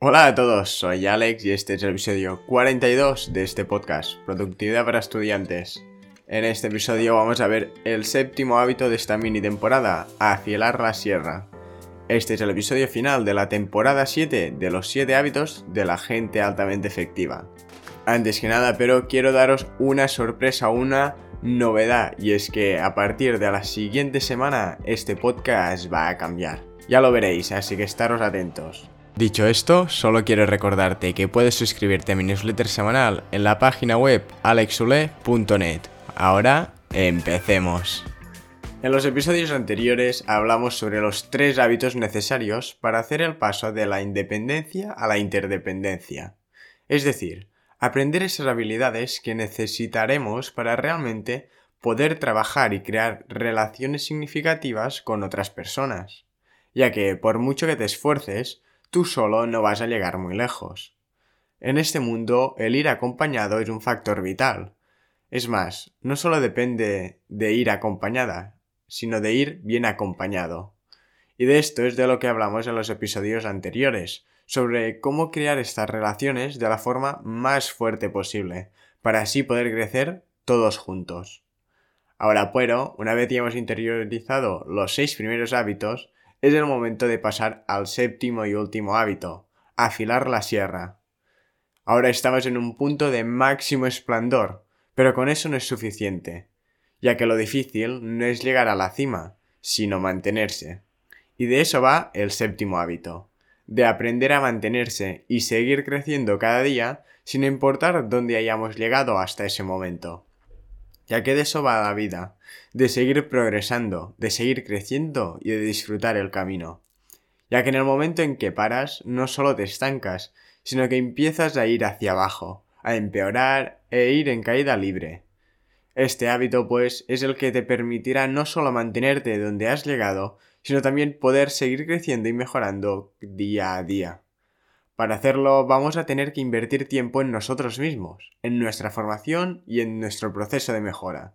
Hola a todos, soy Alex y este es el episodio 42 de este podcast, Productividad para Estudiantes. En este episodio vamos a ver el séptimo hábito de esta mini temporada, afilar la sierra. Este es el episodio final de la temporada 7 de los 7 hábitos de la gente altamente efectiva. Antes que nada, pero quiero daros una sorpresa, una novedad, y es que a partir de la siguiente semana este podcast va a cambiar. Ya lo veréis, así que estaros atentos. Dicho esto, solo quiero recordarte que puedes suscribirte a mi newsletter semanal en la página web alexule.net. Ahora, empecemos. En los episodios anteriores hablamos sobre los tres hábitos necesarios para hacer el paso de la independencia a la interdependencia. Es decir, aprender esas habilidades que necesitaremos para realmente poder trabajar y crear relaciones significativas con otras personas. Ya que, por mucho que te esfuerces, tú solo no vas a llegar muy lejos. En este mundo, el ir acompañado es un factor vital. Es más, no solo depende de ir acompañada, sino de ir bien acompañado. Y de esto es de lo que hablamos en los episodios anteriores, sobre cómo crear estas relaciones de la forma más fuerte posible, para así poder crecer todos juntos. Ahora, pero, una vez ya hemos interiorizado los seis primeros hábitos, es el momento de pasar al séptimo y último hábito, afilar la sierra. Ahora estamos en un punto de máximo esplendor, pero con eso no es suficiente, ya que lo difícil no es llegar a la cima, sino mantenerse. Y de eso va el séptimo hábito, de aprender a mantenerse y seguir creciendo cada día sin importar dónde hayamos llegado hasta ese momento ya que de eso va la vida, de seguir progresando, de seguir creciendo y de disfrutar el camino. Ya que en el momento en que paras, no solo te estancas, sino que empiezas a ir hacia abajo, a empeorar e ir en caída libre. Este hábito, pues, es el que te permitirá no solo mantenerte donde has llegado, sino también poder seguir creciendo y mejorando día a día. Para hacerlo vamos a tener que invertir tiempo en nosotros mismos, en nuestra formación y en nuestro proceso de mejora.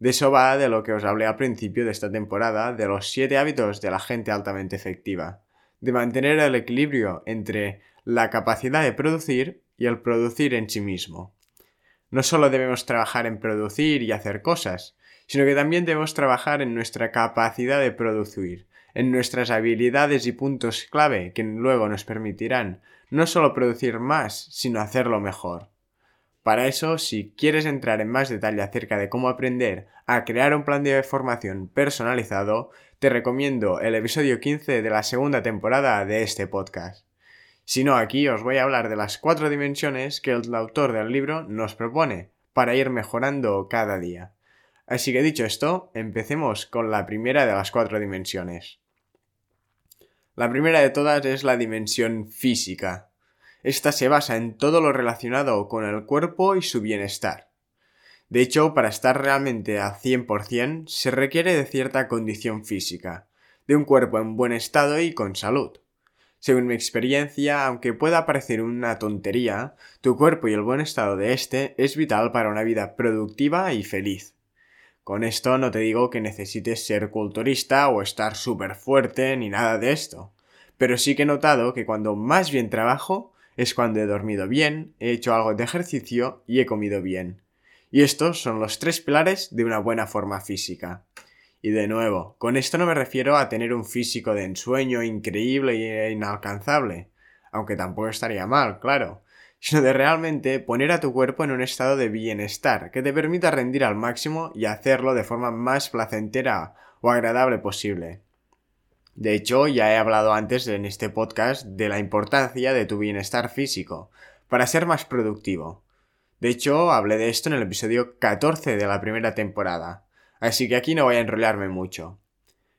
De eso va de lo que os hablé al principio de esta temporada, de los 7 hábitos de la gente altamente efectiva, de mantener el equilibrio entre la capacidad de producir y el producir en sí mismo. No solo debemos trabajar en producir y hacer cosas, sino que también debemos trabajar en nuestra capacidad de producir, en nuestras habilidades y puntos clave que luego nos permitirán no solo producir más, sino hacerlo mejor. Para eso, si quieres entrar en más detalle acerca de cómo aprender a crear un plan de formación personalizado, te recomiendo el episodio 15 de la segunda temporada de este podcast. Si no, aquí os voy a hablar de las cuatro dimensiones que el autor del libro nos propone para ir mejorando cada día. Así que dicho esto, empecemos con la primera de las cuatro dimensiones. La primera de todas es la dimensión física. Esta se basa en todo lo relacionado con el cuerpo y su bienestar. De hecho, para estar realmente al 100% se requiere de cierta condición física, de un cuerpo en buen estado y con salud. Según mi experiencia, aunque pueda parecer una tontería, tu cuerpo y el buen estado de éste es vital para una vida productiva y feliz. Con esto no te digo que necesites ser culturista o estar súper fuerte ni nada de esto. Pero sí que he notado que cuando más bien trabajo es cuando he dormido bien, he hecho algo de ejercicio y he comido bien. Y estos son los tres pilares de una buena forma física. Y de nuevo, con esto no me refiero a tener un físico de ensueño increíble e inalcanzable, aunque tampoco estaría mal, claro, sino de realmente poner a tu cuerpo en un estado de bienestar que te permita rendir al máximo y hacerlo de forma más placentera o agradable posible. De hecho, ya he hablado antes en este podcast de la importancia de tu bienestar físico para ser más productivo. De hecho, hablé de esto en el episodio 14 de la primera temporada, así que aquí no voy a enrollarme mucho.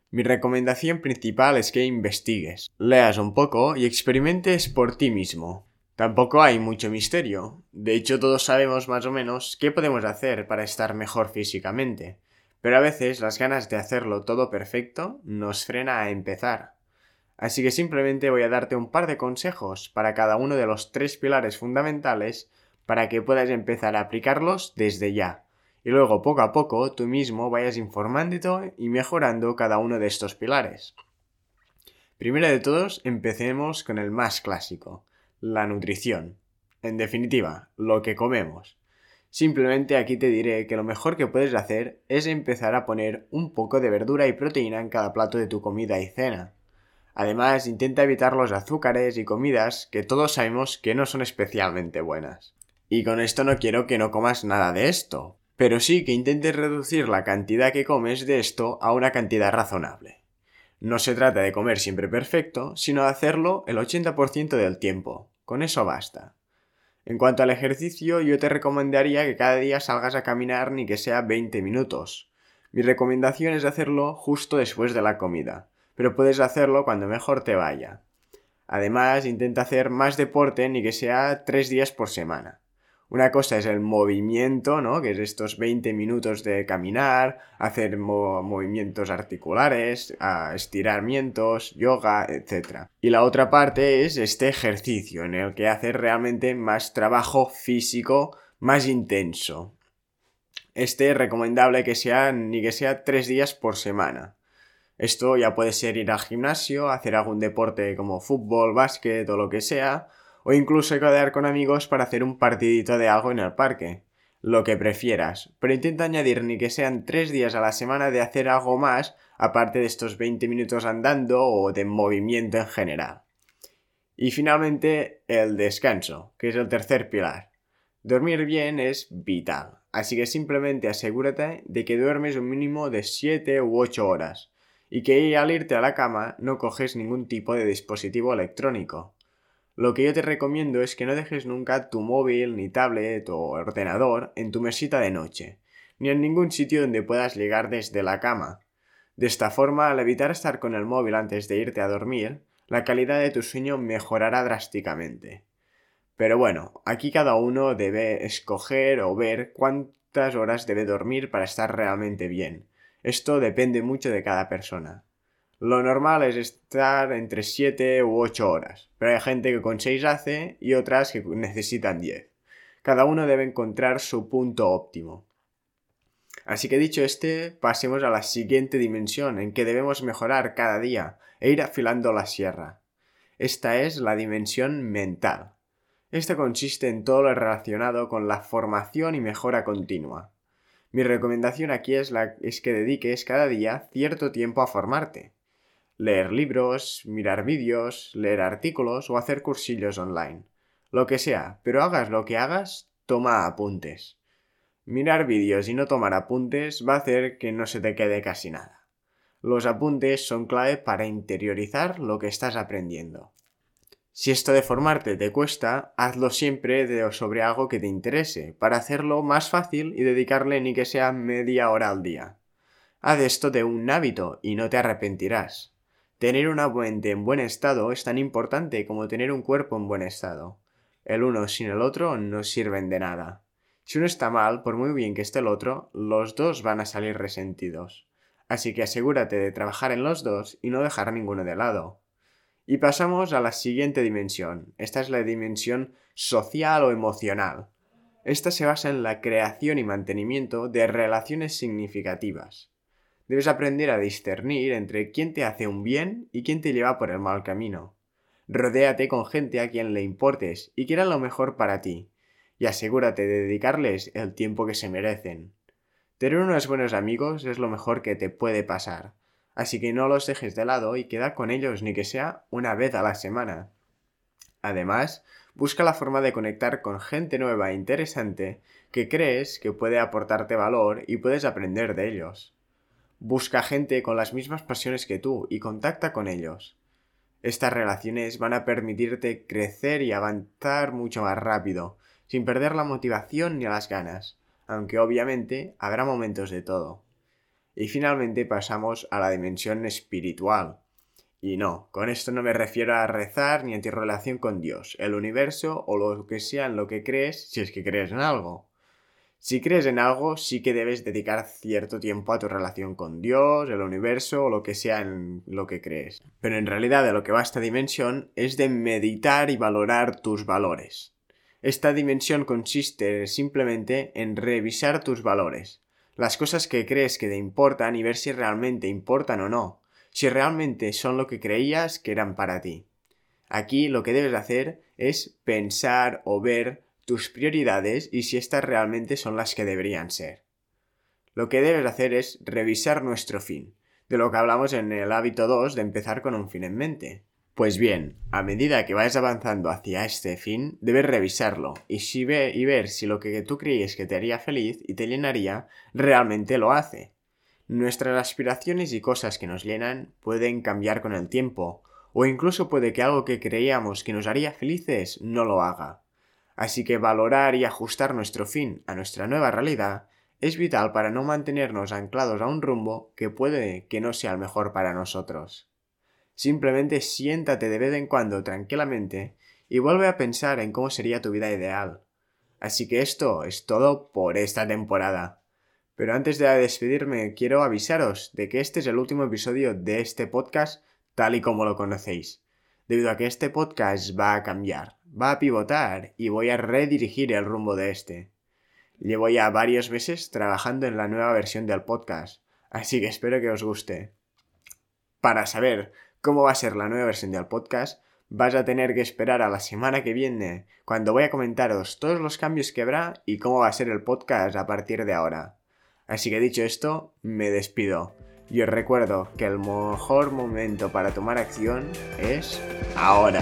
Mi recomendación principal es que investigues, leas un poco y experimentes por ti mismo. Tampoco hay mucho misterio. De hecho, todos sabemos más o menos qué podemos hacer para estar mejor físicamente. Pero a veces las ganas de hacerlo todo perfecto nos frena a empezar. Así que simplemente voy a darte un par de consejos para cada uno de los tres pilares fundamentales para que puedas empezar a aplicarlos desde ya. Y luego poco a poco tú mismo vayas informándote y mejorando cada uno de estos pilares. Primero de todos, empecemos con el más clásico, la nutrición. En definitiva, lo que comemos. Simplemente aquí te diré que lo mejor que puedes hacer es empezar a poner un poco de verdura y proteína en cada plato de tu comida y cena. Además, intenta evitar los azúcares y comidas que todos sabemos que no son especialmente buenas. Y con esto no quiero que no comas nada de esto, pero sí que intentes reducir la cantidad que comes de esto a una cantidad razonable. No se trata de comer siempre perfecto, sino de hacerlo el 80% del tiempo. Con eso basta. En cuanto al ejercicio, yo te recomendaría que cada día salgas a caminar ni que sea 20 minutos. Mi recomendación es hacerlo justo después de la comida pero puedes hacerlo cuando mejor te vaya. Además, intenta hacer más deporte ni que sea tres días por semana. Una cosa es el movimiento, ¿no? Que es estos 20 minutos de caminar, hacer movimientos articulares, estiramientos, yoga, etc. Y la otra parte es este ejercicio, en el que hacer realmente más trabajo físico, más intenso. Este es recomendable que sea ni que sea tres días por semana. Esto ya puede ser ir al gimnasio, hacer algún deporte como fútbol, básquet o lo que sea, o incluso quedar con amigos para hacer un partidito de algo en el parque. Lo que prefieras, pero intenta añadir ni que sean tres días a la semana de hacer algo más aparte de estos 20 minutos andando o de movimiento en general. Y finalmente, el descanso, que es el tercer pilar. Dormir bien es vital, así que simplemente asegúrate de que duermes un mínimo de 7 u 8 horas y que al irte a la cama no coges ningún tipo de dispositivo electrónico. Lo que yo te recomiendo es que no dejes nunca tu móvil, ni tablet o ordenador en tu mesita de noche, ni en ningún sitio donde puedas llegar desde la cama. De esta forma, al evitar estar con el móvil antes de irte a dormir, la calidad de tu sueño mejorará drásticamente. Pero bueno, aquí cada uno debe escoger o ver cuántas horas debe dormir para estar realmente bien. Esto depende mucho de cada persona. Lo normal es estar entre 7 u 8 horas, pero hay gente que con 6 hace y otras que necesitan 10. Cada uno debe encontrar su punto óptimo. Así que dicho este, pasemos a la siguiente dimensión en que debemos mejorar cada día e ir afilando la sierra. Esta es la dimensión mental. Esta consiste en todo lo relacionado con la formación y mejora continua. Mi recomendación aquí es, la, es que dediques cada día cierto tiempo a formarte. Leer libros, mirar vídeos, leer artículos o hacer cursillos online. Lo que sea, pero hagas lo que hagas, toma apuntes. Mirar vídeos y no tomar apuntes va a hacer que no se te quede casi nada. Los apuntes son clave para interiorizar lo que estás aprendiendo. Si esto de formarte te cuesta, hazlo siempre de sobre algo que te interese, para hacerlo más fácil y dedicarle ni que sea media hora al día. Haz esto de un hábito y no te arrepentirás. Tener una mente en buen estado es tan importante como tener un cuerpo en buen estado. El uno sin el otro no sirven de nada. Si uno está mal, por muy bien que esté el otro, los dos van a salir resentidos. Así que asegúrate de trabajar en los dos y no dejar ninguno de lado. Y pasamos a la siguiente dimensión. Esta es la dimensión social o emocional. Esta se basa en la creación y mantenimiento de relaciones significativas. Debes aprender a discernir entre quién te hace un bien y quién te lleva por el mal camino. Rodéate con gente a quien le importes y quiera lo mejor para ti, y asegúrate de dedicarles el tiempo que se merecen. Tener unos buenos amigos es lo mejor que te puede pasar, Así que no los dejes de lado y queda con ellos ni que sea una vez a la semana. Además, busca la forma de conectar con gente nueva e interesante que crees que puede aportarte valor y puedes aprender de ellos. Busca gente con las mismas pasiones que tú y contacta con ellos. Estas relaciones van a permitirte crecer y avanzar mucho más rápido, sin perder la motivación ni las ganas, aunque obviamente habrá momentos de todo. Y finalmente pasamos a la dimensión espiritual. Y no, con esto no me refiero a rezar ni a tu relación con Dios, el universo o lo que sea en lo que crees, si es que crees en algo. Si crees en algo, sí que debes dedicar cierto tiempo a tu relación con Dios, el universo o lo que sea en lo que crees. Pero en realidad de lo que va esta dimensión es de meditar y valorar tus valores. Esta dimensión consiste simplemente en revisar tus valores, las cosas que crees que te importan y ver si realmente importan o no. si realmente son lo que creías que eran para ti. Aquí lo que debes hacer es pensar o ver tus prioridades y si estas realmente son las que deberían ser. Lo que debes hacer es revisar nuestro fin, de lo que hablamos en el hábito 2 de empezar con un fin en mente. Pues bien, a medida que vayas avanzando hacia este fin, debes revisarlo y, y ver si lo que tú creías que te haría feliz y te llenaría realmente lo hace. Nuestras aspiraciones y cosas que nos llenan pueden cambiar con el tiempo, o incluso puede que algo que creíamos que nos haría felices no lo haga. Así que valorar y ajustar nuestro fin a nuestra nueva realidad es vital para no mantenernos anclados a un rumbo que puede que no sea el mejor para nosotros. Simplemente siéntate de vez en cuando tranquilamente y vuelve a pensar en cómo sería tu vida ideal. Así que esto es todo por esta temporada. Pero antes de despedirme, quiero avisaros de que este es el último episodio de este podcast tal y como lo conocéis, debido a que este podcast va a cambiar, va a pivotar y voy a redirigir el rumbo de este. Llevo ya varios meses trabajando en la nueva versión del podcast, así que espero que os guste. Para saber cómo va a ser la nueva versión del podcast, vas a tener que esperar a la semana que viene, cuando voy a comentaros todos los cambios que habrá y cómo va a ser el podcast a partir de ahora. Así que dicho esto, me despido. Y os recuerdo que el mejor momento para tomar acción es ahora.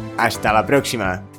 Hasta la próxima.